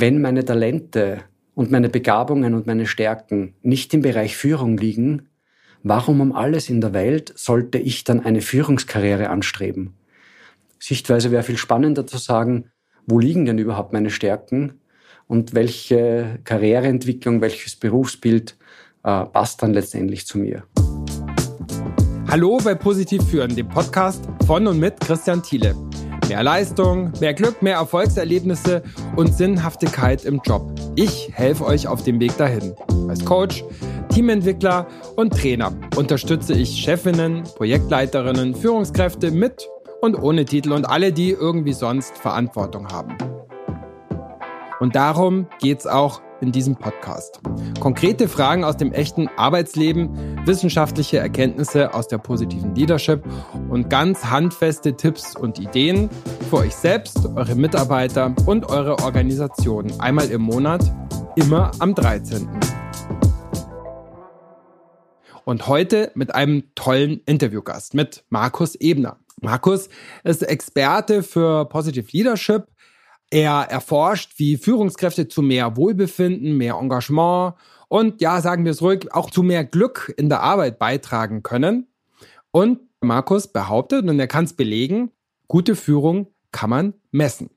wenn meine Talente und meine Begabungen und meine Stärken nicht im Bereich Führung liegen, warum um alles in der Welt sollte ich dann eine Führungskarriere anstreben? Sichtweise wäre viel spannender zu sagen, wo liegen denn überhaupt meine Stärken und welche Karriereentwicklung, welches Berufsbild äh, passt dann letztendlich zu mir. Hallo bei Positiv Führen, dem Podcast von und mit Christian Thiele. Mehr Leistung, mehr Glück, mehr Erfolgserlebnisse und Sinnhaftigkeit im Job. Ich helfe euch auf dem Weg dahin. Als Coach, Teamentwickler und Trainer unterstütze ich Chefinnen, Projektleiterinnen, Führungskräfte mit und ohne Titel und alle, die irgendwie sonst Verantwortung haben. Und darum geht's auch in diesem Podcast. Konkrete Fragen aus dem echten Arbeitsleben, wissenschaftliche Erkenntnisse aus der positiven Leadership und ganz handfeste Tipps und Ideen für euch selbst, eure Mitarbeiter und eure Organisation. Einmal im Monat, immer am 13. Und heute mit einem tollen Interviewgast, mit Markus Ebner. Markus ist Experte für Positive Leadership, er erforscht, wie Führungskräfte zu mehr Wohlbefinden, mehr Engagement und ja, sagen wir es ruhig, auch zu mehr Glück in der Arbeit beitragen können. Und Markus behauptet, und er kann es belegen, gute Führung kann man messen.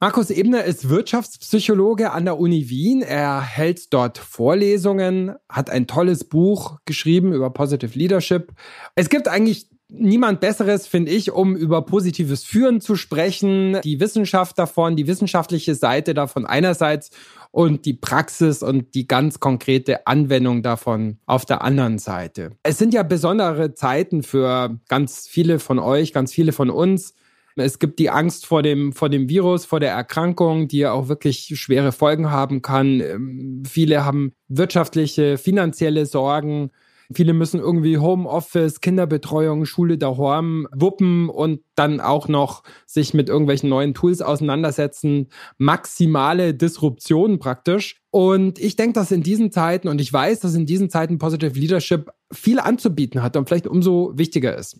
Markus Ebner ist Wirtschaftspsychologe an der Uni Wien. Er hält dort Vorlesungen, hat ein tolles Buch geschrieben über Positive Leadership. Es gibt eigentlich niemand Besseres, finde ich, um über positives Führen zu sprechen. Die Wissenschaft davon, die wissenschaftliche Seite davon einerseits und die Praxis und die ganz konkrete Anwendung davon auf der anderen Seite. Es sind ja besondere Zeiten für ganz viele von euch, ganz viele von uns. Es gibt die Angst vor dem, vor dem Virus, vor der Erkrankung, die ja auch wirklich schwere Folgen haben kann. Ähm, viele haben wirtschaftliche, finanzielle Sorgen. Viele müssen irgendwie Homeoffice, Kinderbetreuung, Schule daheim wuppen und dann auch noch sich mit irgendwelchen neuen Tools auseinandersetzen. Maximale Disruption praktisch. Und ich denke, dass in diesen Zeiten, und ich weiß, dass in diesen Zeiten Positive Leadership viel anzubieten hat und vielleicht umso wichtiger ist.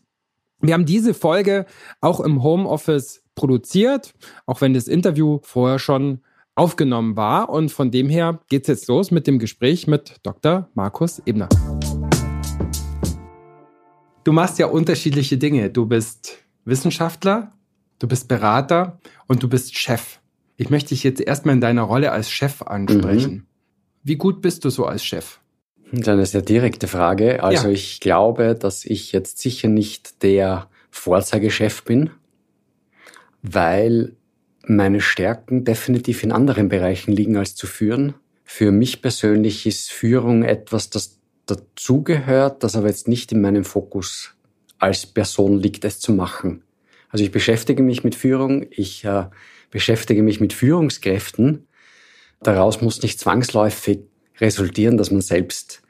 Wir haben diese Folge auch im Homeoffice produziert, auch wenn das Interview vorher schon aufgenommen war. Und von dem her geht's jetzt los mit dem Gespräch mit Dr. Markus Ebner du machst ja unterschiedliche Dinge. Du bist Wissenschaftler, du bist Berater und du bist Chef. Ich möchte dich jetzt erstmal in deiner Rolle als Chef ansprechen. Mhm. Wie gut bist du so als Chef? Das ist eine sehr direkte Frage. Also ja. ich glaube, dass ich jetzt sicher nicht der Vorzeigechef bin, weil meine Stärken definitiv in anderen Bereichen liegen als zu führen. Für mich persönlich ist Führung etwas, das dazugehört, das aber jetzt nicht in meinem Fokus als Person liegt, es zu machen. Also ich beschäftige mich mit Führung, ich äh, beschäftige mich mit Führungskräften. Daraus muss nicht zwangsläufig resultieren, dass man selbst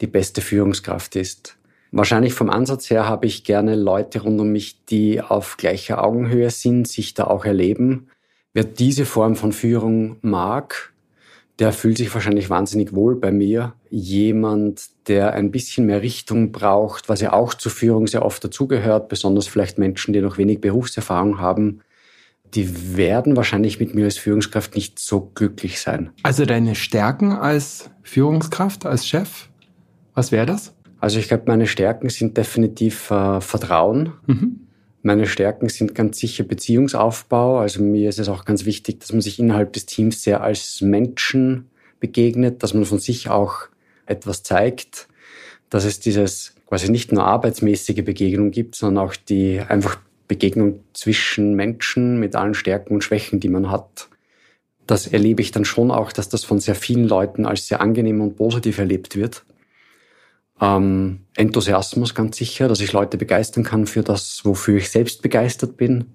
die beste Führungskraft ist. Wahrscheinlich vom Ansatz her habe ich gerne Leute rund um mich, die auf gleicher Augenhöhe sind, sich da auch erleben. Wer diese Form von Führung mag, der fühlt sich wahrscheinlich wahnsinnig wohl bei mir. Jemand, der ein bisschen mehr Richtung braucht, was ja auch zur Führung sehr oft dazugehört, besonders vielleicht Menschen, die noch wenig Berufserfahrung haben, die werden wahrscheinlich mit mir als Führungskraft nicht so glücklich sein. Also deine Stärken als Führungskraft, als Chef, was wäre das? Also ich glaube, meine Stärken sind definitiv äh, Vertrauen. Mhm. Meine Stärken sind ganz sicher Beziehungsaufbau. Also mir ist es auch ganz wichtig, dass man sich innerhalb des Teams sehr als Menschen begegnet, dass man von sich auch etwas zeigt, dass es dieses quasi nicht nur arbeitsmäßige Begegnung gibt, sondern auch die einfach Begegnung zwischen Menschen mit allen Stärken und Schwächen, die man hat. Das erlebe ich dann schon auch, dass das von sehr vielen Leuten als sehr angenehm und positiv erlebt wird. Ähm, Enthusiasmus ganz sicher, dass ich Leute begeistern kann für das, wofür ich selbst begeistert bin.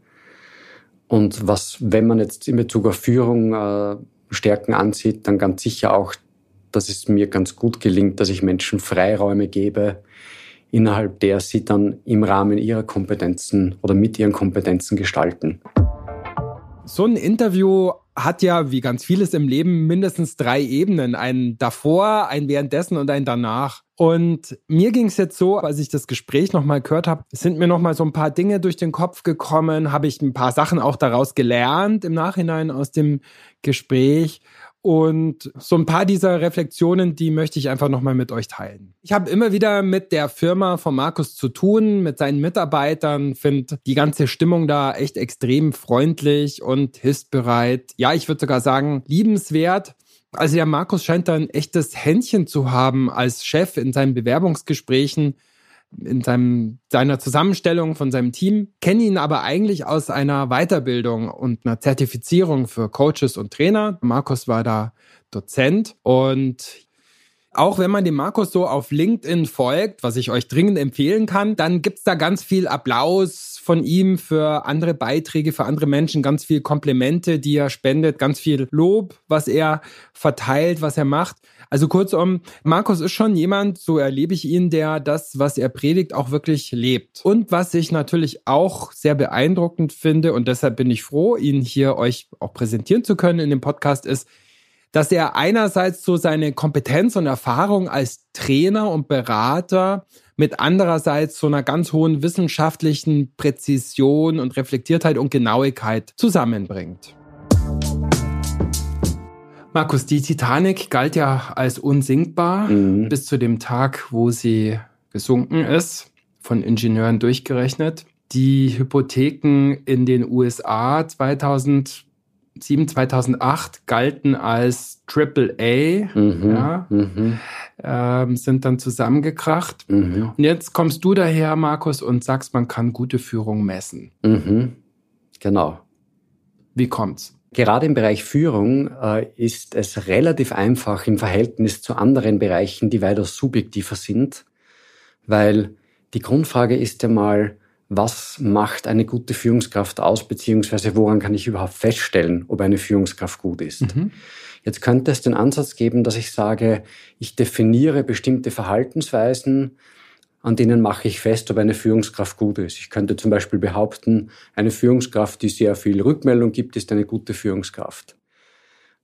Und was, wenn man jetzt in Bezug auf Führung äh, Stärken ansieht, dann ganz sicher auch, dass es mir ganz gut gelingt, dass ich Menschen Freiräume gebe, innerhalb der sie dann im Rahmen ihrer Kompetenzen oder mit ihren Kompetenzen gestalten. So ein Interview hat ja, wie ganz vieles im Leben, mindestens drei Ebenen. Ein davor, ein währenddessen und ein danach. Und mir ging es jetzt so, als ich das Gespräch nochmal gehört habe, sind mir nochmal so ein paar Dinge durch den Kopf gekommen, habe ich ein paar Sachen auch daraus gelernt im Nachhinein aus dem Gespräch. Und so ein paar dieser Reflexionen, die möchte ich einfach nochmal mit euch teilen. Ich habe immer wieder mit der Firma von Markus zu tun, mit seinen Mitarbeitern, finde die ganze Stimmung da echt extrem freundlich und hilfsbereit. Ja, ich würde sogar sagen, liebenswert. Also der Markus scheint da ein echtes Händchen zu haben als Chef in seinen Bewerbungsgesprächen in seinem, seiner Zusammenstellung von seinem Team, kenne ihn aber eigentlich aus einer Weiterbildung und einer Zertifizierung für Coaches und Trainer. Markus war da Dozent und auch wenn man dem Markus so auf LinkedIn folgt, was ich euch dringend empfehlen kann, dann gibt's da ganz viel Applaus von ihm für andere Beiträge, für andere Menschen, ganz viel Komplimente, die er spendet, ganz viel Lob, was er verteilt, was er macht. Also kurzum, Markus ist schon jemand, so erlebe ich ihn, der das, was er predigt, auch wirklich lebt. Und was ich natürlich auch sehr beeindruckend finde, und deshalb bin ich froh, ihn hier euch auch präsentieren zu können in dem Podcast, ist, dass er einerseits so seine Kompetenz und Erfahrung als Trainer und Berater mit andererseits so einer ganz hohen wissenschaftlichen Präzision und Reflektiertheit und Genauigkeit zusammenbringt. Markus, die Titanic galt ja als unsinkbar mhm. bis zu dem Tag, wo sie gesunken ist, von Ingenieuren durchgerechnet. Die Hypotheken in den USA 2007, 2008 galten als AAA, mhm. Ja, mhm. Ähm, sind dann zusammengekracht. Mhm. Und jetzt kommst du daher, Markus, und sagst, man kann gute Führung messen. Mhm. Genau. Wie kommt's? Gerade im Bereich Führung äh, ist es relativ einfach im Verhältnis zu anderen Bereichen, die weiter subjektiver sind, weil die Grundfrage ist ja mal, was macht eine gute Führungskraft aus, beziehungsweise woran kann ich überhaupt feststellen, ob eine Führungskraft gut ist. Mhm. Jetzt könnte es den Ansatz geben, dass ich sage, ich definiere bestimmte Verhaltensweisen, an denen mache ich fest, ob eine Führungskraft gut ist. Ich könnte zum Beispiel behaupten, eine Führungskraft, die sehr viel Rückmeldung gibt, ist eine gute Führungskraft.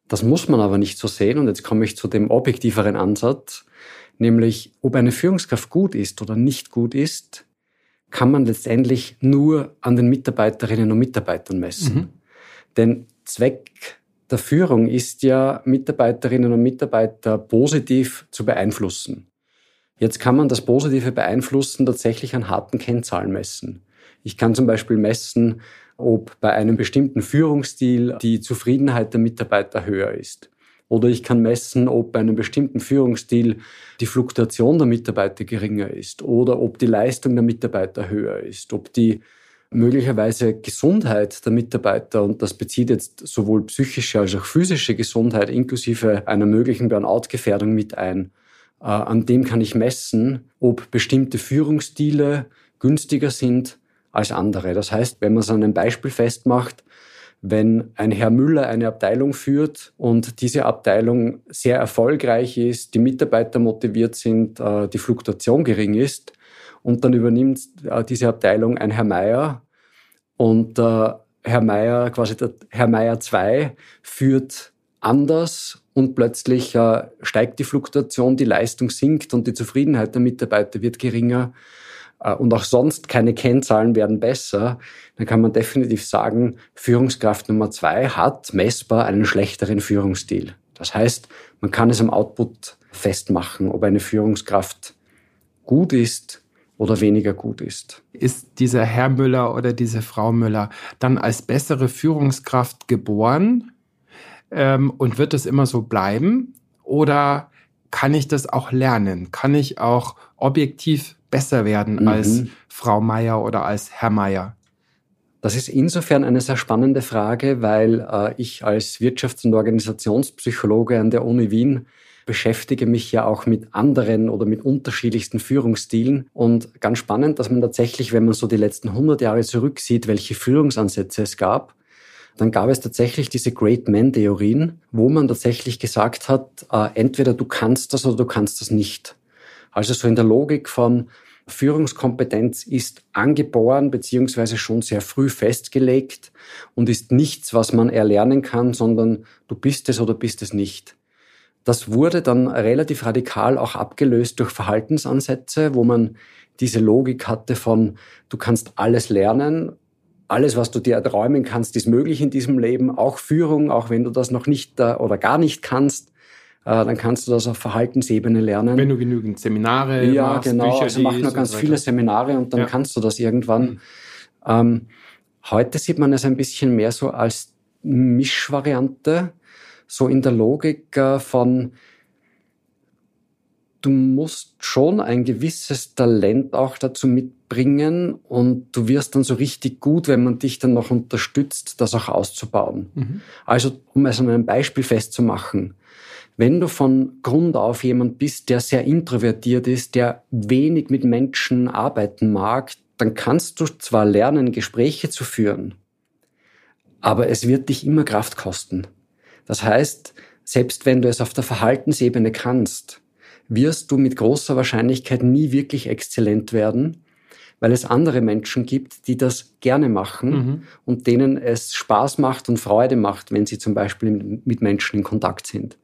Das muss man aber nicht so sehen. Und jetzt komme ich zu dem objektiveren Ansatz, nämlich ob eine Führungskraft gut ist oder nicht gut ist, kann man letztendlich nur an den Mitarbeiterinnen und Mitarbeitern messen. Mhm. Denn Zweck der Führung ist ja, Mitarbeiterinnen und Mitarbeiter positiv zu beeinflussen. Jetzt kann man das Positive beeinflussen tatsächlich an harten Kennzahlen messen. Ich kann zum Beispiel messen, ob bei einem bestimmten Führungsstil die Zufriedenheit der Mitarbeiter höher ist. Oder ich kann messen, ob bei einem bestimmten Führungsstil die Fluktuation der Mitarbeiter geringer ist oder ob die Leistung der Mitarbeiter höher ist, ob die möglicherweise Gesundheit der Mitarbeiter, und das bezieht jetzt sowohl psychische als auch physische Gesundheit inklusive einer möglichen Burnout-Gefährdung mit ein, an dem kann ich messen, ob bestimmte Führungsstile günstiger sind als andere. Das heißt, wenn man es an einem Beispiel festmacht, wenn ein Herr Müller eine Abteilung führt und diese Abteilung sehr erfolgreich ist, die Mitarbeiter motiviert sind, äh, die Fluktuation gering ist und dann übernimmt äh, diese Abteilung ein Herr Meier und Herr Meier, quasi der Herr Meier 2 führt anders und plötzlich äh, steigt die Fluktuation, die Leistung sinkt und die Zufriedenheit der Mitarbeiter wird geringer äh, und auch sonst keine Kennzahlen werden besser, dann kann man definitiv sagen, Führungskraft Nummer zwei hat messbar einen schlechteren Führungsstil. Das heißt, man kann es am Output festmachen, ob eine Führungskraft gut ist oder weniger gut ist. Ist dieser Herr Müller oder diese Frau Müller dann als bessere Führungskraft geboren? Ähm, und wird es immer so bleiben? Oder kann ich das auch lernen? Kann ich auch objektiv besser werden mhm. als Frau Meier oder als Herr Meier? Das ist insofern eine sehr spannende Frage, weil äh, ich als Wirtschafts- und Organisationspsychologe an der Uni Wien beschäftige mich ja auch mit anderen oder mit unterschiedlichsten Führungsstilen. Und ganz spannend, dass man tatsächlich, wenn man so die letzten 100 Jahre zurücksieht, welche Führungsansätze es gab, dann gab es tatsächlich diese Great Man-Theorien, wo man tatsächlich gesagt hat, äh, entweder du kannst das oder du kannst das nicht. Also so in der Logik von, Führungskompetenz ist angeboren beziehungsweise schon sehr früh festgelegt und ist nichts, was man erlernen kann, sondern du bist es oder bist es nicht. Das wurde dann relativ radikal auch abgelöst durch Verhaltensansätze, wo man diese Logik hatte von, du kannst alles lernen, alles, was du dir erträumen kannst, ist möglich in diesem Leben, auch Führung, auch wenn du das noch nicht äh, oder gar nicht kannst. Äh, dann kannst du das auf Verhaltensebene lernen. Wenn du genügend Seminare ja, machst, genau, Bücher also mach nur ganz viele Seminare und dann ja. kannst du das irgendwann. Mhm. Ähm, heute sieht man es ein bisschen mehr so als Mischvariante, so in der Logik äh, von, du musst schon ein gewisses Talent auch dazu mitbringen und du wirst dann so richtig gut, wenn man dich dann noch unterstützt, das auch auszubauen. Mhm. Also, um es an einem Beispiel festzumachen, wenn du von Grund auf jemand bist, der sehr introvertiert ist, der wenig mit Menschen arbeiten mag, dann kannst du zwar lernen, Gespräche zu führen, aber es wird dich immer Kraft kosten. Das heißt, selbst wenn du es auf der Verhaltensebene kannst, wirst du mit großer Wahrscheinlichkeit nie wirklich exzellent werden, weil es andere Menschen gibt, die das gerne machen mhm. und denen es Spaß macht und Freude macht, wenn sie zum Beispiel mit Menschen in Kontakt sind.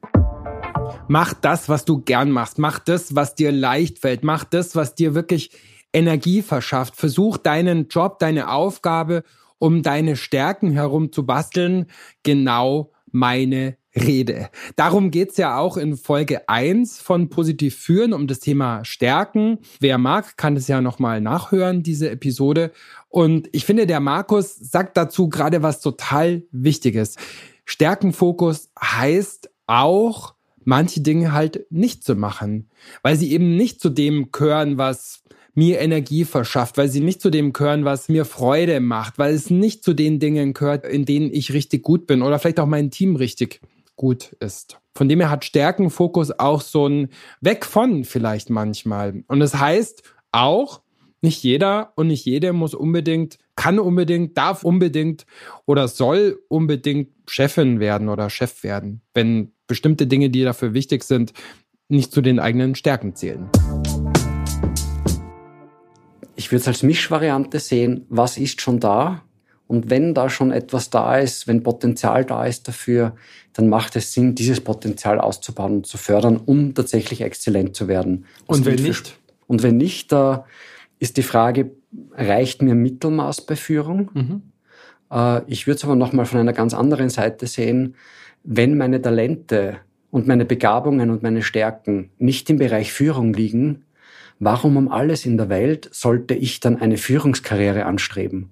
Mach das, was du gern machst. Mach das, was dir leicht fällt. Mach das, was dir wirklich Energie verschafft. Versuch deinen Job, deine Aufgabe, um deine Stärken herum zu basteln, genau meine Rede. Darum geht's ja auch in Folge 1 von Positiv führen, um das Thema Stärken. Wer mag, kann es ja nochmal nachhören, diese Episode. Und ich finde, der Markus sagt dazu gerade was total Wichtiges. Stärkenfokus heißt auch, manche Dinge halt nicht zu machen, weil sie eben nicht zu dem gehören, was mir Energie verschafft, weil sie nicht zu dem gehören, was mir Freude macht, weil es nicht zu den Dingen gehört, in denen ich richtig gut bin oder vielleicht auch mein Team richtig gut ist. Von dem her hat Stärkenfokus auch so ein Weg von vielleicht manchmal. Und das heißt auch, nicht jeder und nicht jede muss unbedingt, kann unbedingt, darf unbedingt oder soll unbedingt Chefin werden oder Chef werden, wenn bestimmte Dinge, die dafür wichtig sind, nicht zu den eigenen Stärken zählen. Ich würde es als Mischvariante sehen, was ist schon da? Und wenn da schon etwas da ist, wenn Potenzial da ist dafür, dann macht es Sinn, dieses Potenzial auszubauen und zu fördern, um tatsächlich exzellent zu werden. Das und wenn nicht? Und wenn nicht, da ist die Frage, reicht mir Mittelmaß bei Führung? Mhm. Äh, ich würde es aber nochmal von einer ganz anderen Seite sehen wenn meine Talente und meine Begabungen und meine Stärken nicht im Bereich Führung liegen, warum um alles in der Welt sollte ich dann eine Führungskarriere anstreben?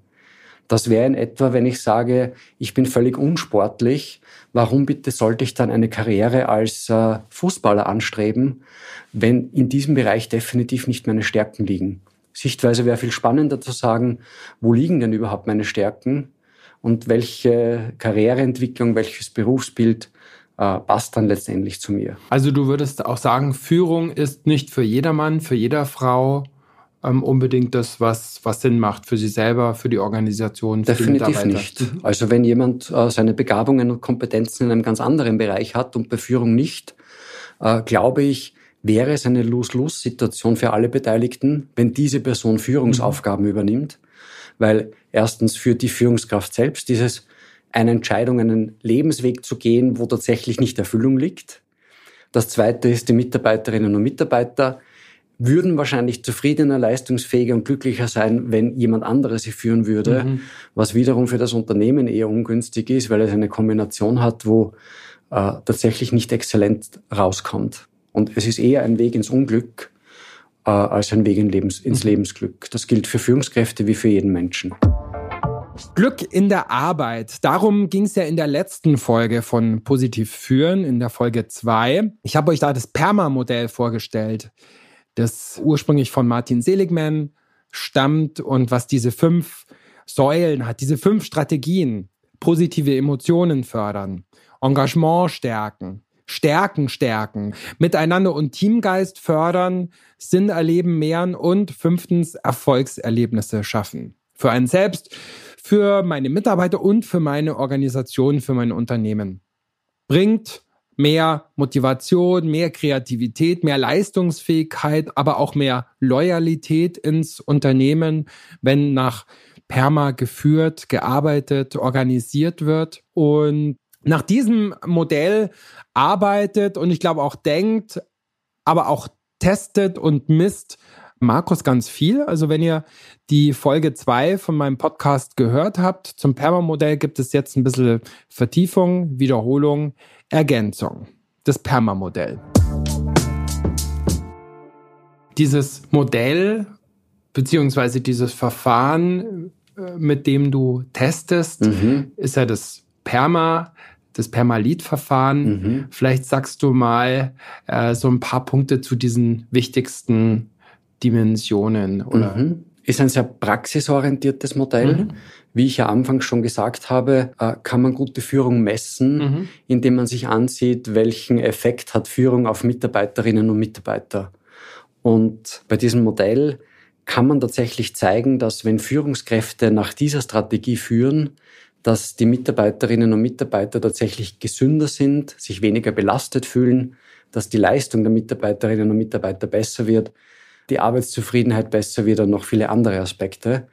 Das wäre in etwa, wenn ich sage, ich bin völlig unsportlich, warum bitte sollte ich dann eine Karriere als äh, Fußballer anstreben, wenn in diesem Bereich definitiv nicht meine Stärken liegen? Sichtweise wäre viel spannender zu sagen, wo liegen denn überhaupt meine Stärken und welche Karriereentwicklung, welches Berufsbild äh, passt dann letztendlich zu mir. Also du würdest auch sagen, Führung ist nicht für jedermann, für jeder Frau ähm, unbedingt das, was, was Sinn macht für sie selber, für die Organisation, für Definitiv die nicht. Mhm. Also wenn jemand äh, seine Begabungen und Kompetenzen in einem ganz anderen Bereich hat und bei Führung nicht, äh, glaube ich, wäre es eine Lose-Lose-Situation für alle Beteiligten, wenn diese Person Führungsaufgaben mhm. übernimmt weil erstens für die Führungskraft selbst dieses eine Entscheidung, einen Lebensweg zu gehen, wo tatsächlich nicht Erfüllung liegt. Das zweite ist, die Mitarbeiterinnen und Mitarbeiter würden wahrscheinlich zufriedener, leistungsfähiger und glücklicher sein, wenn jemand anderes sie führen würde, mhm. was wiederum für das Unternehmen eher ungünstig ist, weil es eine Kombination hat, wo äh, tatsächlich nicht exzellent rauskommt. Und es ist eher ein Weg ins Unglück, äh, als ein Weg in Lebens, ins mhm. Lebensglück. Das gilt für Führungskräfte wie für jeden Menschen. Glück in der Arbeit. Darum ging es ja in der letzten Folge von Positiv führen, in der Folge 2. Ich habe euch da das Perma-Modell vorgestellt, das ursprünglich von Martin Seligman stammt und was diese fünf Säulen hat, diese fünf Strategien. Positive Emotionen fördern, Engagement stärken, Stärken stärken, miteinander und Teamgeist fördern, Sinn erleben, mehren und fünftens Erfolgserlebnisse schaffen. Für einen selbst, für meine Mitarbeiter und für meine Organisation, für mein Unternehmen. Bringt mehr Motivation, mehr Kreativität, mehr Leistungsfähigkeit, aber auch mehr Loyalität ins Unternehmen, wenn nach Perma geführt, gearbeitet, organisiert wird. Und nach diesem Modell arbeitet und ich glaube auch denkt, aber auch testet und misst Markus ganz viel. Also wenn ihr die Folge 2 von meinem Podcast gehört habt, zum Perma-Modell gibt es jetzt ein bisschen Vertiefung, Wiederholung, Ergänzung. Das Perma-Modell. Dieses Modell beziehungsweise dieses Verfahren, äh, mit dem du testest, mhm. ist ja das Perma, das Permalit-Verfahren. Mhm. Vielleicht sagst du mal äh, so ein paar Punkte zu diesen wichtigsten Dimensionen oder mhm. Ist ein sehr praxisorientiertes Modell. Mhm. Wie ich ja anfangs schon gesagt habe, äh, kann man gute Führung messen, mhm. indem man sich ansieht, welchen Effekt hat Führung auf Mitarbeiterinnen und Mitarbeiter. Und bei diesem Modell kann man tatsächlich zeigen, dass wenn Führungskräfte nach dieser Strategie führen, dass die Mitarbeiterinnen und Mitarbeiter tatsächlich gesünder sind, sich weniger belastet fühlen, dass die Leistung der Mitarbeiterinnen und Mitarbeiter besser wird die Arbeitszufriedenheit besser wird und noch viele andere Aspekte.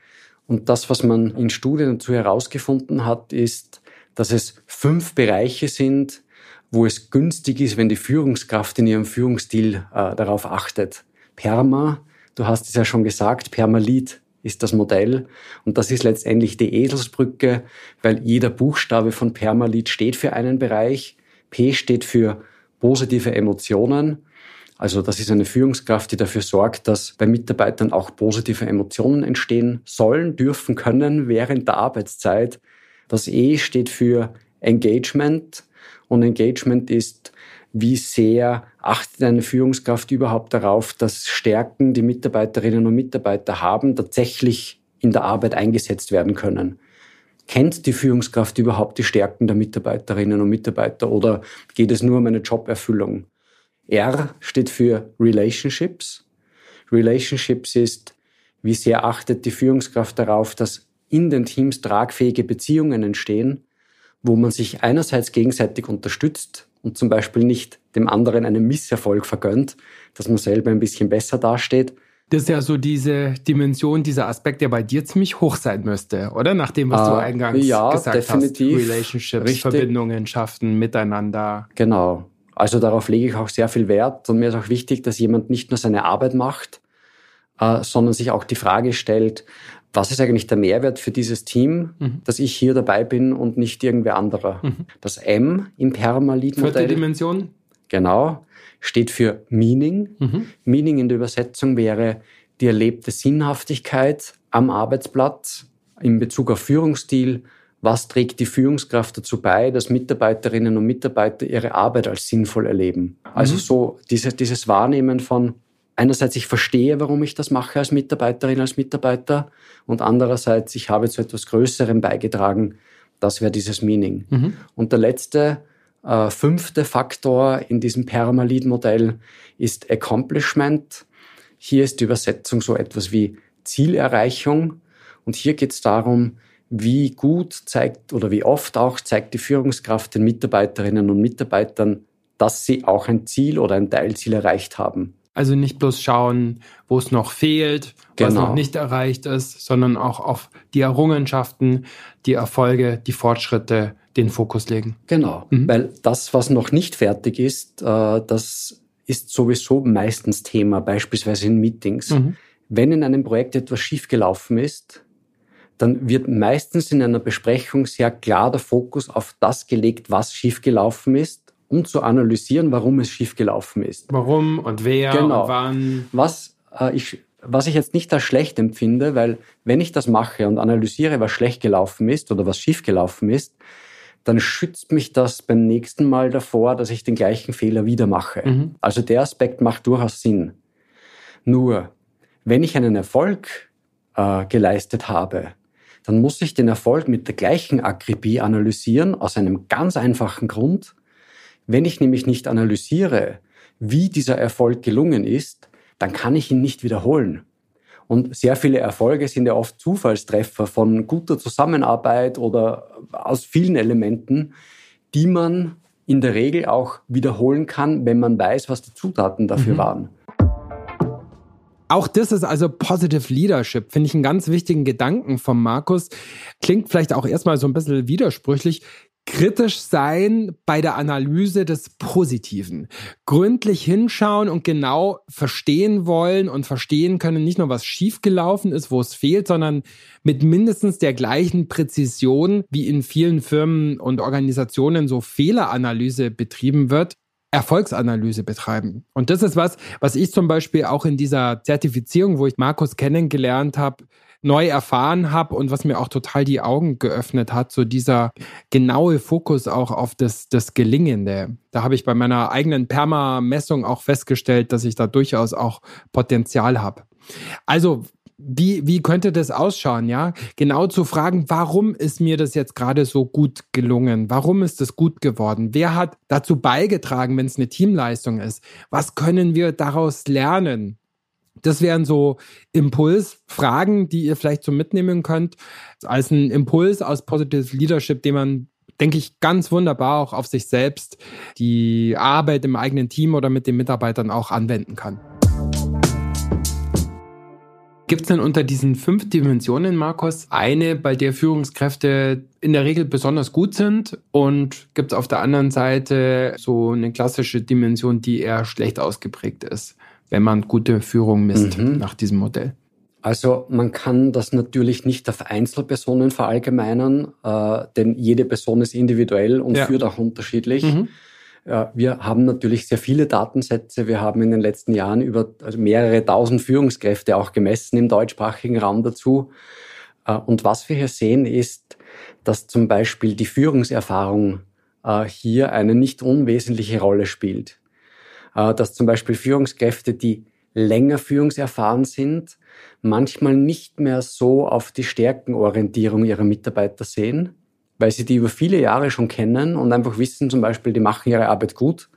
Und das, was man in Studien dazu herausgefunden hat, ist, dass es fünf Bereiche sind, wo es günstig ist, wenn die Führungskraft in ihrem Führungsstil äh, darauf achtet. Perma, du hast es ja schon gesagt, Permalit ist das Modell. Und das ist letztendlich die Eselsbrücke, weil jeder Buchstabe von Permalit steht für einen Bereich. P steht für positive Emotionen. Also das ist eine Führungskraft, die dafür sorgt, dass bei Mitarbeitern auch positive Emotionen entstehen sollen, dürfen, können während der Arbeitszeit. Das E steht für Engagement und Engagement ist, wie sehr achtet eine Führungskraft überhaupt darauf, dass Stärken, die Mitarbeiterinnen und Mitarbeiter haben, tatsächlich in der Arbeit eingesetzt werden können. Kennt die Führungskraft überhaupt die Stärken der Mitarbeiterinnen und Mitarbeiter oder geht es nur um eine Joberfüllung? R steht für Relationships. Relationships ist, wie sehr achtet die Führungskraft darauf, dass in den Teams tragfähige Beziehungen entstehen, wo man sich einerseits gegenseitig unterstützt und zum Beispiel nicht dem anderen einen Misserfolg vergönnt, dass man selber ein bisschen besser dasteht. Das ist ja so diese Dimension, dieser Aspekt, der bei dir ziemlich hoch sein müsste, oder? Nach dem, was äh, du eingangs ja, gesagt definitiv. hast. Relationships, Richtig. Verbindungen schaffen, miteinander. Genau. Also darauf lege ich auch sehr viel Wert und mir ist auch wichtig, dass jemand nicht nur seine Arbeit macht, äh, sondern sich auch die Frage stellt, was ist eigentlich der Mehrwert für dieses Team, mhm. dass ich hier dabei bin und nicht irgendwer anderer. Mhm. Das M im Permalit-Modell. Vierte Dimension. Genau. Steht für Meaning. Mhm. Meaning in der Übersetzung wäre die erlebte Sinnhaftigkeit am Arbeitsplatz in Bezug auf Führungsstil, was trägt die Führungskraft dazu bei, dass Mitarbeiterinnen und Mitarbeiter ihre Arbeit als sinnvoll erleben. Also mhm. so diese, dieses Wahrnehmen von einerseits ich verstehe, warum ich das mache als Mitarbeiterin, als Mitarbeiter und andererseits ich habe zu etwas Größerem beigetragen. Das wäre dieses Meaning. Mhm. Und der letzte, äh, fünfte Faktor in diesem Permalit-Modell ist Accomplishment. Hier ist die Übersetzung so etwas wie Zielerreichung. Und hier geht es darum, wie gut zeigt oder wie oft auch zeigt die Führungskraft den Mitarbeiterinnen und Mitarbeitern, dass sie auch ein Ziel oder ein Teilziel erreicht haben. Also nicht bloß schauen, wo es noch fehlt, genau. was noch nicht erreicht ist, sondern auch auf die Errungenschaften, die Erfolge, die Fortschritte den Fokus legen. Genau, mhm. weil das, was noch nicht fertig ist, äh, das ist sowieso meistens Thema, beispielsweise in Meetings. Mhm. Wenn in einem Projekt etwas schiefgelaufen ist, dann wird meistens in einer Besprechung sehr klar der Fokus auf das gelegt, was schiefgelaufen ist, um zu analysieren, warum es schiefgelaufen ist. Warum und wer genau. und wann. Was, äh, ich, was ich jetzt nicht als schlecht empfinde, weil wenn ich das mache und analysiere, was schlecht gelaufen ist oder was schiefgelaufen ist, dann schützt mich das beim nächsten Mal davor, dass ich den gleichen Fehler wieder mache. Mhm. Also der Aspekt macht durchaus Sinn. Nur, wenn ich einen Erfolg äh, geleistet habe, dann muss ich den Erfolg mit der gleichen Akribie analysieren, aus einem ganz einfachen Grund. Wenn ich nämlich nicht analysiere, wie dieser Erfolg gelungen ist, dann kann ich ihn nicht wiederholen. Und sehr viele Erfolge sind ja oft Zufallstreffer von guter Zusammenarbeit oder aus vielen Elementen, die man in der Regel auch wiederholen kann, wenn man weiß, was die Zutaten dafür mhm. waren. Auch das ist also Positive Leadership, finde ich einen ganz wichtigen Gedanken von Markus. Klingt vielleicht auch erstmal so ein bisschen widersprüchlich kritisch sein bei der Analyse des Positiven. Gründlich hinschauen und genau verstehen wollen und verstehen können, nicht nur was schiefgelaufen ist, wo es fehlt, sondern mit mindestens der gleichen Präzision, wie in vielen Firmen und Organisationen so Fehleranalyse betrieben wird, Erfolgsanalyse betreiben. Und das ist was, was ich zum Beispiel auch in dieser Zertifizierung, wo ich Markus kennengelernt habe, neu erfahren habe und was mir auch total die Augen geöffnet hat, so dieser genaue Fokus auch auf das, das Gelingende. Da habe ich bei meiner eigenen Perma-Messung auch festgestellt, dass ich da durchaus auch Potenzial habe. Also wie, wie könnte das ausschauen, ja? Genau zu fragen, warum ist mir das jetzt gerade so gut gelungen? Warum ist es gut geworden? Wer hat dazu beigetragen, wenn es eine Teamleistung ist? Was können wir daraus lernen? Das wären so Impulsfragen, die ihr vielleicht so mitnehmen könnt, als ein Impuls aus Positive Leadership, den man, denke ich, ganz wunderbar auch auf sich selbst, die Arbeit im eigenen Team oder mit den Mitarbeitern auch anwenden kann. Gibt es denn unter diesen fünf Dimensionen, Markus, eine, bei der Führungskräfte in der Regel besonders gut sind? Und gibt es auf der anderen Seite so eine klassische Dimension, die eher schlecht ausgeprägt ist? wenn man gute Führung misst mhm. nach diesem Modell? Also man kann das natürlich nicht auf Einzelpersonen verallgemeinern, äh, denn jede Person ist individuell und ja. führt auch unterschiedlich. Mhm. Äh, wir haben natürlich sehr viele Datensätze. Wir haben in den letzten Jahren über also mehrere tausend Führungskräfte auch gemessen im deutschsprachigen Raum dazu. Äh, und was wir hier sehen ist, dass zum Beispiel die Führungserfahrung äh, hier eine nicht unwesentliche Rolle spielt. Dass zum Beispiel Führungskräfte, die länger führungserfahren sind, manchmal nicht mehr so auf die Stärkenorientierung ihrer Mitarbeiter sehen, weil sie die über viele Jahre schon kennen und einfach wissen, zum Beispiel, die machen ihre Arbeit gut,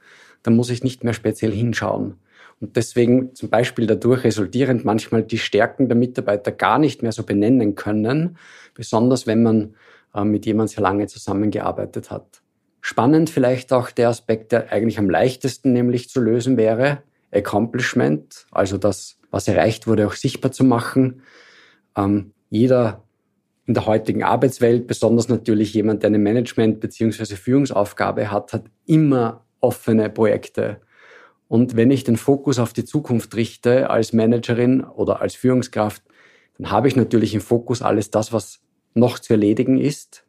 dann muss ich nicht mehr speziell hinschauen. Und deswegen zum Beispiel dadurch resultierend manchmal die Stärken der Mitarbeiter gar nicht mehr so benennen können, besonders wenn man äh, mit jemandem sehr lange zusammengearbeitet hat. Spannend vielleicht auch der Aspekt, der eigentlich am leichtesten nämlich zu lösen wäre, Accomplishment, also das, was erreicht wurde, auch sichtbar zu machen. Ähm, jeder in der heutigen Arbeitswelt, besonders natürlich jemand, der eine Management- bzw. Führungsaufgabe hat, hat immer offene Projekte. Und wenn ich den Fokus auf die Zukunft richte als Managerin oder als Führungskraft, dann habe ich natürlich im Fokus alles das, was noch zu erledigen ist.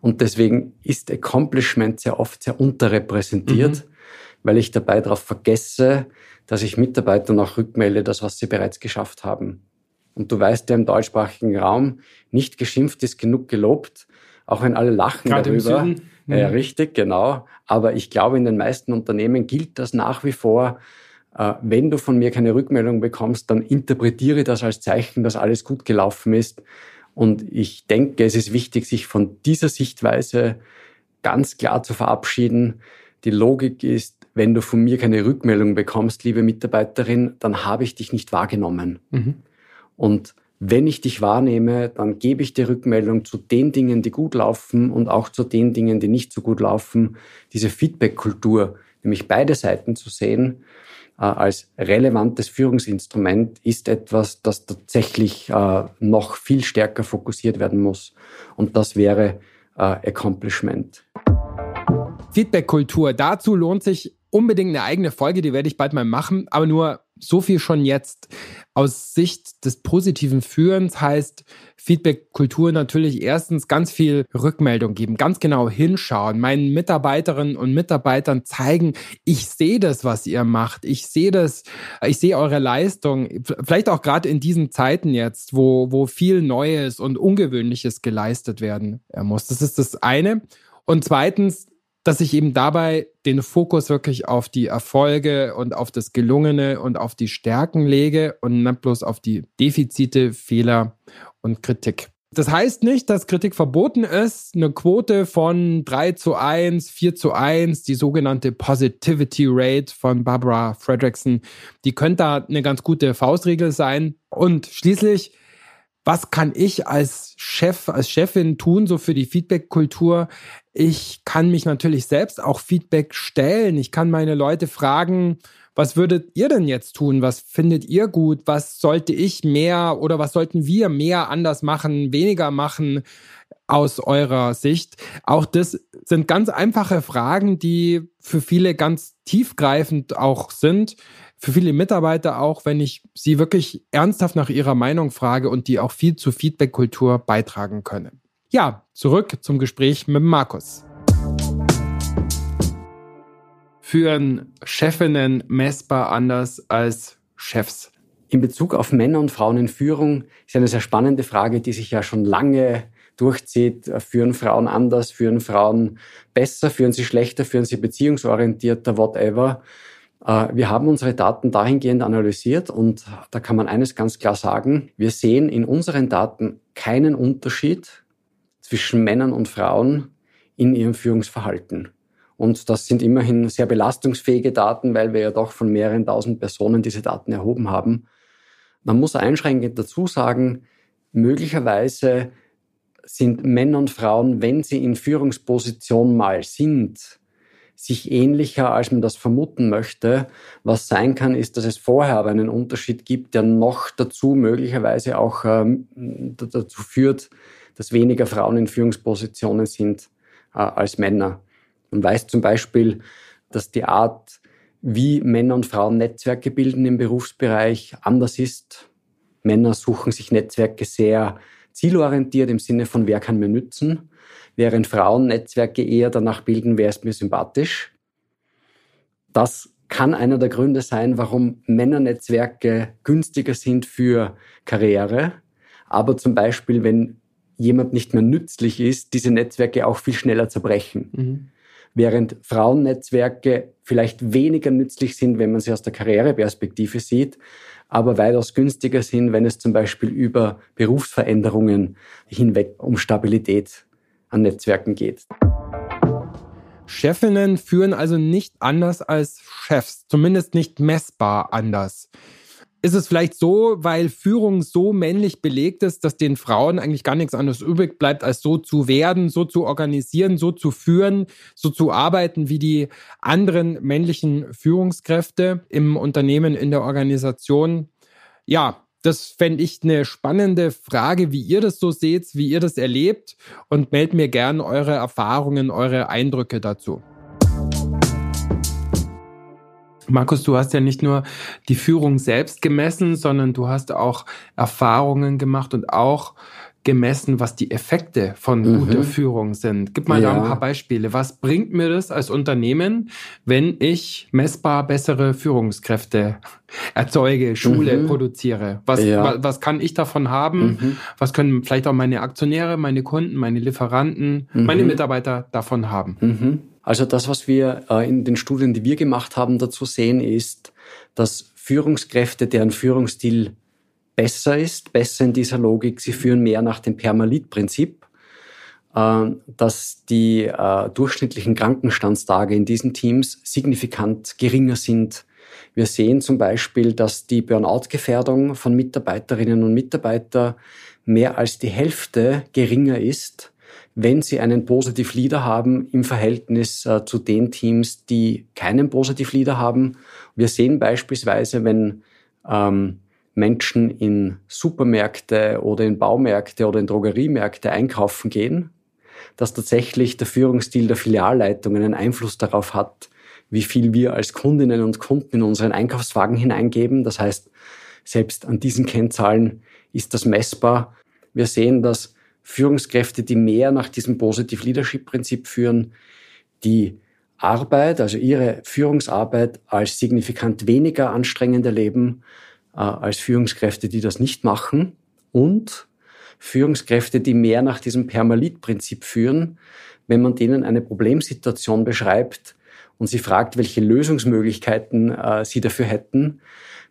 Und deswegen ist Accomplishment sehr oft sehr unterrepräsentiert, mhm. weil ich dabei darauf vergesse, dass ich Mitarbeitern auch rückmelde, das, was sie bereits geschafft haben. Und du weißt ja im deutschsprachigen Raum, nicht geschimpft ist genug gelobt, auch wenn alle lachen Gerade darüber. Im Süden. Mhm. Ja, richtig, genau. Aber ich glaube, in den meisten Unternehmen gilt das nach wie vor. Äh, wenn du von mir keine Rückmeldung bekommst, dann interpretiere das als Zeichen, dass alles gut gelaufen ist. Und ich denke, es ist wichtig, sich von dieser Sichtweise ganz klar zu verabschieden. Die Logik ist, wenn du von mir keine Rückmeldung bekommst, liebe Mitarbeiterin, dann habe ich dich nicht wahrgenommen. Mhm. Und wenn ich dich wahrnehme, dann gebe ich dir Rückmeldung zu den Dingen, die gut laufen und auch zu den Dingen, die nicht so gut laufen. Diese Feedback-Kultur, nämlich beide Seiten zu sehen, äh, als relevantes Führungsinstrument ist etwas, das tatsächlich äh, noch viel stärker fokussiert werden muss. Und das wäre äh, Accomplishment. Feedback-Kultur. Dazu lohnt sich unbedingt eine eigene Folge, die werde ich bald mal machen, aber nur so viel schon jetzt. Aus Sicht des positiven Führens heißt Feedback-Kultur natürlich erstens ganz viel Rückmeldung geben, ganz genau hinschauen, meinen Mitarbeiterinnen und Mitarbeitern zeigen, ich sehe das, was ihr macht, ich sehe das, ich sehe eure Leistung, vielleicht auch gerade in diesen Zeiten jetzt, wo, wo viel Neues und Ungewöhnliches geleistet werden muss. Das ist das eine. Und zweitens, dass ich eben dabei den Fokus wirklich auf die Erfolge und auf das Gelungene und auf die Stärken lege und nicht bloß auf die Defizite, Fehler und Kritik. Das heißt nicht, dass Kritik verboten ist. Eine Quote von 3 zu 1, 4 zu 1, die sogenannte Positivity Rate von Barbara Fredrickson, die könnte da eine ganz gute Faustregel sein. Und schließlich was kann ich als Chef, als Chefin tun, so für die Feedback-Kultur? Ich kann mich natürlich selbst auch Feedback stellen. Ich kann meine Leute fragen, was würdet ihr denn jetzt tun? Was findet ihr gut? Was sollte ich mehr oder was sollten wir mehr anders machen, weniger machen aus eurer Sicht? Auch das sind ganz einfache Fragen, die für viele ganz tiefgreifend auch sind für viele Mitarbeiter auch, wenn ich sie wirklich ernsthaft nach ihrer Meinung frage und die auch viel zur Feedback-Kultur beitragen können. Ja, zurück zum Gespräch mit Markus. Führen Chefinnen messbar anders als Chefs? In Bezug auf Männer und Frauen in Führung ist eine sehr spannende Frage, die sich ja schon lange durchzieht. Führen Frauen anders? Führen Frauen besser? Führen sie schlechter? Führen sie beziehungsorientierter? Whatever. Äh, wir haben unsere Daten dahingehend analysiert und da kann man eines ganz klar sagen. Wir sehen in unseren Daten keinen Unterschied zwischen Männern und Frauen in ihrem Führungsverhalten. Und das sind immerhin sehr belastungsfähige Daten, weil wir ja doch von mehreren tausend Personen diese Daten erhoben haben. Man muss einschränkend dazu sagen, möglicherweise sind Männer und Frauen, wenn sie in Führungsposition mal sind, sich ähnlicher, als man das vermuten möchte. Was sein kann, ist, dass es vorher aber einen Unterschied gibt, der noch dazu möglicherweise auch ähm, dazu führt, dass weniger Frauen in Führungspositionen sind äh, als Männer. Man weiß zum Beispiel, dass die Art, wie Männer und Frauen Netzwerke bilden im Berufsbereich, anders ist. Männer suchen sich Netzwerke sehr zielorientiert im Sinne von, wer kann mir nützen während Frauen Netzwerke eher danach bilden, wer ist mir sympathisch. Das kann einer der Gründe sein, warum Männernetzwerke günstiger sind für Karriere. Aber zum Beispiel, wenn jemand nicht mehr nützlich ist, diese Netzwerke auch viel schneller zerbrechen. Mhm. Während Frauennetzwerke vielleicht weniger nützlich sind, wenn man sie aus der Karriereperspektive sieht, aber weitaus günstiger sind, wenn es zum Beispiel über Berufsveränderungen hinweg um Stabilität an Netzwerken geht. Chefinnen führen also nicht anders als Chefs, zumindest nicht messbar anders. Ist es vielleicht so, weil Führung so männlich belegt ist, dass den Frauen eigentlich gar nichts anderes übrig bleibt, als so zu werden, so zu organisieren, so zu führen, so zu arbeiten wie die anderen männlichen Führungskräfte im Unternehmen, in der Organisation? Ja, das fände ich eine spannende Frage, wie ihr das so seht, wie ihr das erlebt und meldet mir gerne eure Erfahrungen, eure Eindrücke dazu. Markus, du hast ja nicht nur die Führung selbst gemessen, sondern du hast auch Erfahrungen gemacht und auch gemessen, was die Effekte von mhm. guter Führung sind. Gib mal ja. da ein paar Beispiele. Was bringt mir das als Unternehmen, wenn ich messbar bessere Führungskräfte erzeuge, Schule mhm. produziere? Was, ja. was, was, kann ich davon haben? Mhm. Was können vielleicht auch meine Aktionäre, meine Kunden, meine Lieferanten, mhm. meine Mitarbeiter davon haben? Mhm. Also das, was wir äh, in den Studien, die wir gemacht haben, dazu sehen, ist, dass Führungskräfte, deren Führungsstil besser ist, besser in dieser Logik. Sie führen mehr nach dem Permalit-Prinzip, äh, dass die äh, durchschnittlichen Krankenstandstage in diesen Teams signifikant geringer sind. Wir sehen zum Beispiel, dass die Burnout-Gefährdung von Mitarbeiterinnen und Mitarbeitern mehr als die Hälfte geringer ist, wenn sie einen Positive Leader haben im Verhältnis äh, zu den Teams, die keinen Positive Leader haben. Wir sehen beispielsweise, wenn ähm, Menschen in Supermärkte oder in Baumärkte oder in Drogeriemärkte einkaufen gehen, dass tatsächlich der Führungsstil der Filialleitung einen Einfluss darauf hat, wie viel wir als Kundinnen und Kunden in unseren Einkaufswagen hineingeben. Das heißt, selbst an diesen Kennzahlen ist das messbar. Wir sehen, dass Führungskräfte, die mehr nach diesem Positive Leadership Prinzip führen, die Arbeit, also ihre Führungsarbeit als signifikant weniger anstrengend erleben äh, als Führungskräfte, die das nicht machen und Führungskräfte, die mehr nach diesem Permalit-Prinzip führen, wenn man denen eine Problemsituation beschreibt und sie fragt, welche Lösungsmöglichkeiten äh, sie dafür hätten,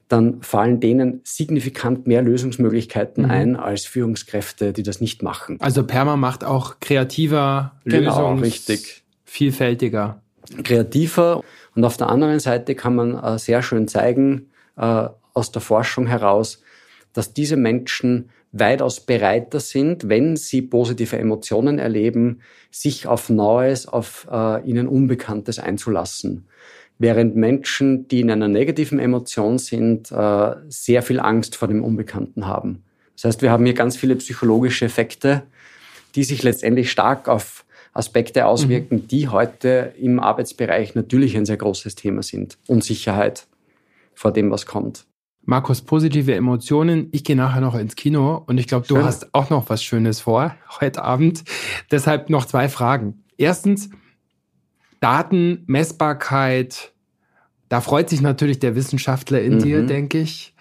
dann fallen denen signifikant mehr Lösungsmöglichkeiten mhm. ein als Führungskräfte, die das nicht machen. Also Perma macht auch kreativer, genau, Lösungs richtig. vielfältiger. Kreativer. Und auf der anderen Seite kann man äh, sehr schön zeigen, äh, aus der Forschung heraus, dass diese Menschen weitaus bereiter sind, wenn sie positive Emotionen erleben, sich auf Neues, auf äh, ihnen Unbekanntes einzulassen. Während Menschen, die in einer negativen Emotion sind, äh, sehr viel Angst vor dem Unbekannten haben. Das heißt, wir haben hier ganz viele psychologische Effekte, die sich letztendlich stark auf Aspekte auswirken, mhm. die heute im Arbeitsbereich natürlich ein sehr großes Thema sind. Unsicherheit vor dem, was kommt. Markus, positive Emotionen. Ich gehe nachher noch ins Kino und ich glaube, du hast auch noch was Schönes vor heute Abend. Deshalb noch zwei Fragen. Erstens, Daten, Messbarkeit. Da freut sich natürlich der Wissenschaftler in mhm. dir, denke ich.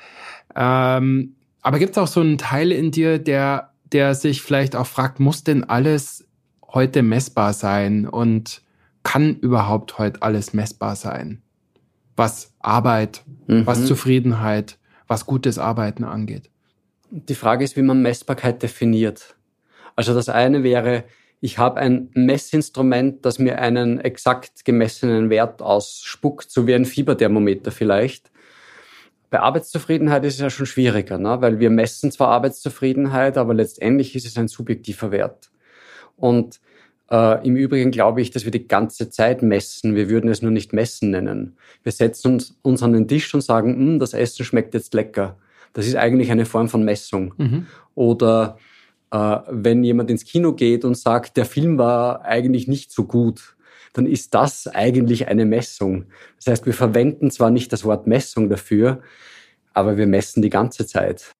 Ähm, aber gibt es auch so einen Teil in dir, der, der sich vielleicht auch fragt, muss denn alles heute messbar sein und kann überhaupt heute alles messbar sein? Was Arbeit, mhm. was Zufriedenheit, was gutes Arbeiten angeht. Die Frage ist, wie man Messbarkeit definiert. Also das eine wäre, ich habe ein Messinstrument, das mir einen exakt gemessenen Wert ausspuckt, so wie ein Fieberthermometer vielleicht. Bei Arbeitszufriedenheit ist es ja schon schwieriger, ne? weil wir messen zwar Arbeitszufriedenheit, aber letztendlich ist es ein subjektiver Wert. Und äh, im Übrigen glaube ich, dass wir die ganze Zeit messen. Wir würden es nur nicht messen nennen. Wir setzen uns, uns an den Tisch und sagen, hm, das Essen schmeckt jetzt lecker. Das ist eigentlich eine Form von Messung. Mhm. Oder äh, wenn jemand ins Kino geht und sagt, der Film war eigentlich nicht so gut, dann ist das eigentlich eine Messung. Das heißt, wir verwenden zwar nicht das Wort Messung dafür, aber wir messen die ganze Zeit.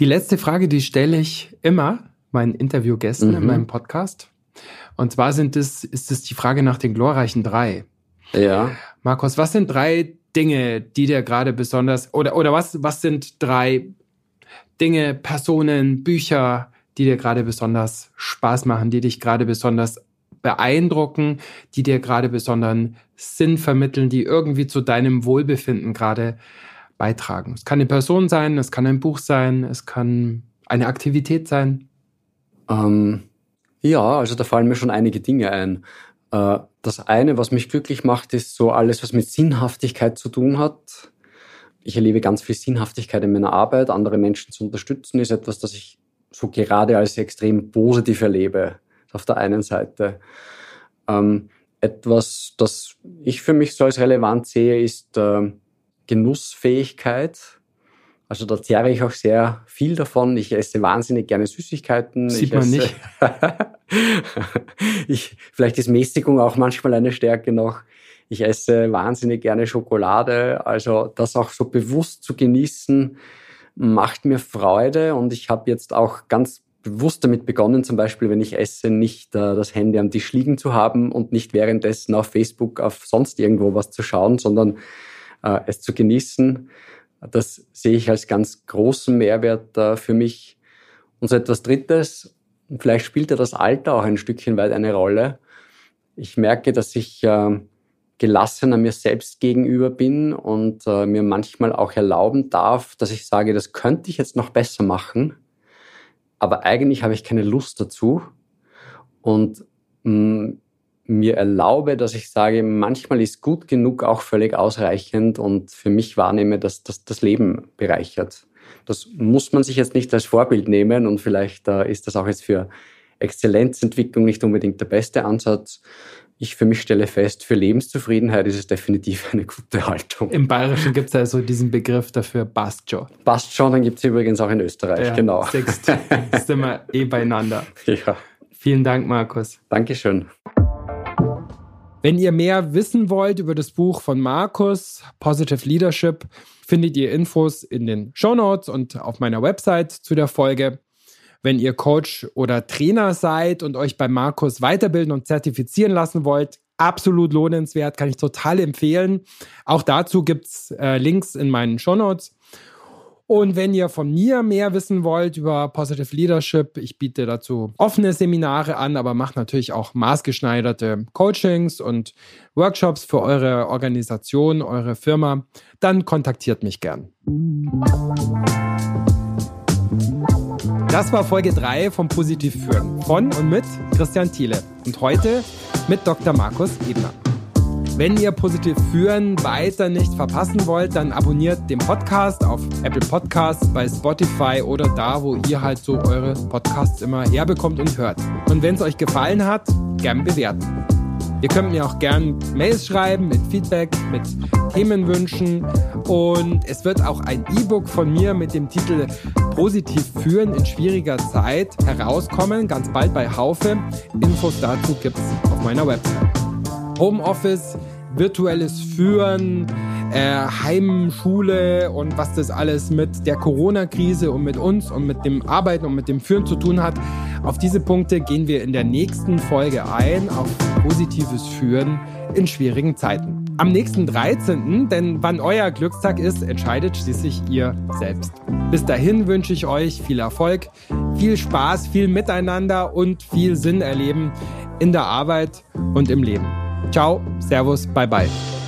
Die letzte Frage, die stelle ich immer meinen Interviewgästen mhm. in meinem Podcast. Und zwar sind es, ist es die Frage nach den glorreichen drei. Ja. Markus, was sind drei Dinge, die dir gerade besonders, oder, oder was, was sind drei Dinge, Personen, Bücher, die dir gerade besonders Spaß machen, die dich gerade besonders beeindrucken, die dir gerade besonderen Sinn vermitteln, die irgendwie zu deinem Wohlbefinden gerade beitragen. Es kann eine Person sein, es kann ein Buch sein, es kann eine Aktivität sein. Ähm, ja, also da fallen mir schon einige Dinge ein. Äh, das eine, was mich glücklich macht, ist so alles, was mit Sinnhaftigkeit zu tun hat. Ich erlebe ganz viel Sinnhaftigkeit in meiner Arbeit. Andere Menschen zu unterstützen, ist etwas, das ich so gerade als extrem positiv erlebe. Auf der einen Seite. Ähm, etwas, das ich für mich so als relevant sehe, ist äh, Genussfähigkeit. Also da zehre ich auch sehr viel davon. Ich esse wahnsinnig gerne Süßigkeiten. Sieht ich man esse, nicht. ich, vielleicht ist Mäßigung auch manchmal eine Stärke noch. Ich esse wahnsinnig gerne Schokolade. Also das auch so bewusst zu genießen, macht mir Freude. Und ich habe jetzt auch ganz bewusst damit begonnen, zum Beispiel, wenn ich esse, nicht äh, das Handy am Tisch liegen zu haben und nicht währenddessen auf Facebook, auf sonst irgendwo was zu schauen, sondern äh, es zu genießen das sehe ich als ganz großen Mehrwert äh, für mich. Und so etwas Drittes, vielleicht spielt ja das Alter auch ein Stückchen weit eine Rolle. Ich merke, dass ich äh, gelassener mir selbst gegenüber bin und äh, mir manchmal auch erlauben darf, dass ich sage, das könnte ich jetzt noch besser machen, aber eigentlich habe ich keine Lust dazu. Und mm, mir erlaube, dass ich sage, manchmal ist gut genug auch völlig ausreichend und für mich wahrnehme, dass das das Leben bereichert. Das muss man sich jetzt nicht als Vorbild nehmen und vielleicht äh, ist das auch jetzt für Exzellenzentwicklung nicht unbedingt der beste Ansatz. Ich für mich stelle fest, für Lebenszufriedenheit ist es definitiv eine gute Haltung. Im Bayerischen gibt es also diesen Begriff dafür, passt schon. Passt schon, dann gibt es übrigens auch in Österreich, ja, genau. Siehst, sind wir eh beieinander. Ja. Vielen Dank, Markus. Dankeschön. Wenn ihr mehr wissen wollt über das Buch von Markus, Positive Leadership, findet ihr Infos in den Show Notes und auf meiner Website zu der Folge. Wenn ihr Coach oder Trainer seid und euch bei Markus weiterbilden und zertifizieren lassen wollt, absolut lohnenswert, kann ich total empfehlen. Auch dazu gibt's äh, Links in meinen Show Notes. Und wenn ihr von mir mehr wissen wollt über Positive Leadership, ich biete dazu offene Seminare an, aber mache natürlich auch maßgeschneiderte Coachings und Workshops für eure Organisation, eure Firma, dann kontaktiert mich gern. Das war Folge 3 vom Positiv führen von und mit Christian Thiele und heute mit Dr. Markus Ebner. Wenn ihr positiv führen weiter nicht verpassen wollt, dann abonniert den Podcast auf Apple Podcasts, bei Spotify oder da, wo ihr halt so eure Podcasts immer herbekommt und hört. Und wenn es euch gefallen hat, gern bewerten. Ihr könnt mir auch gern Mails schreiben mit Feedback, mit Themenwünschen und es wird auch ein E-Book von mir mit dem Titel Positiv führen in schwieriger Zeit herauskommen, ganz bald bei Haufe. Infos dazu gibt's auf meiner Website. Homeoffice, virtuelles Führen, äh, Heimschule und was das alles mit der Corona-Krise und mit uns und mit dem Arbeiten und mit dem Führen zu tun hat. Auf diese Punkte gehen wir in der nächsten Folge ein, auf positives Führen in schwierigen Zeiten. Am nächsten 13., denn wann euer Glückstag ist, entscheidet schließlich ihr selbst. Bis dahin wünsche ich euch viel Erfolg, viel Spaß, viel Miteinander und viel Sinn erleben in der Arbeit und im Leben. Ciao, Servus, bye bye.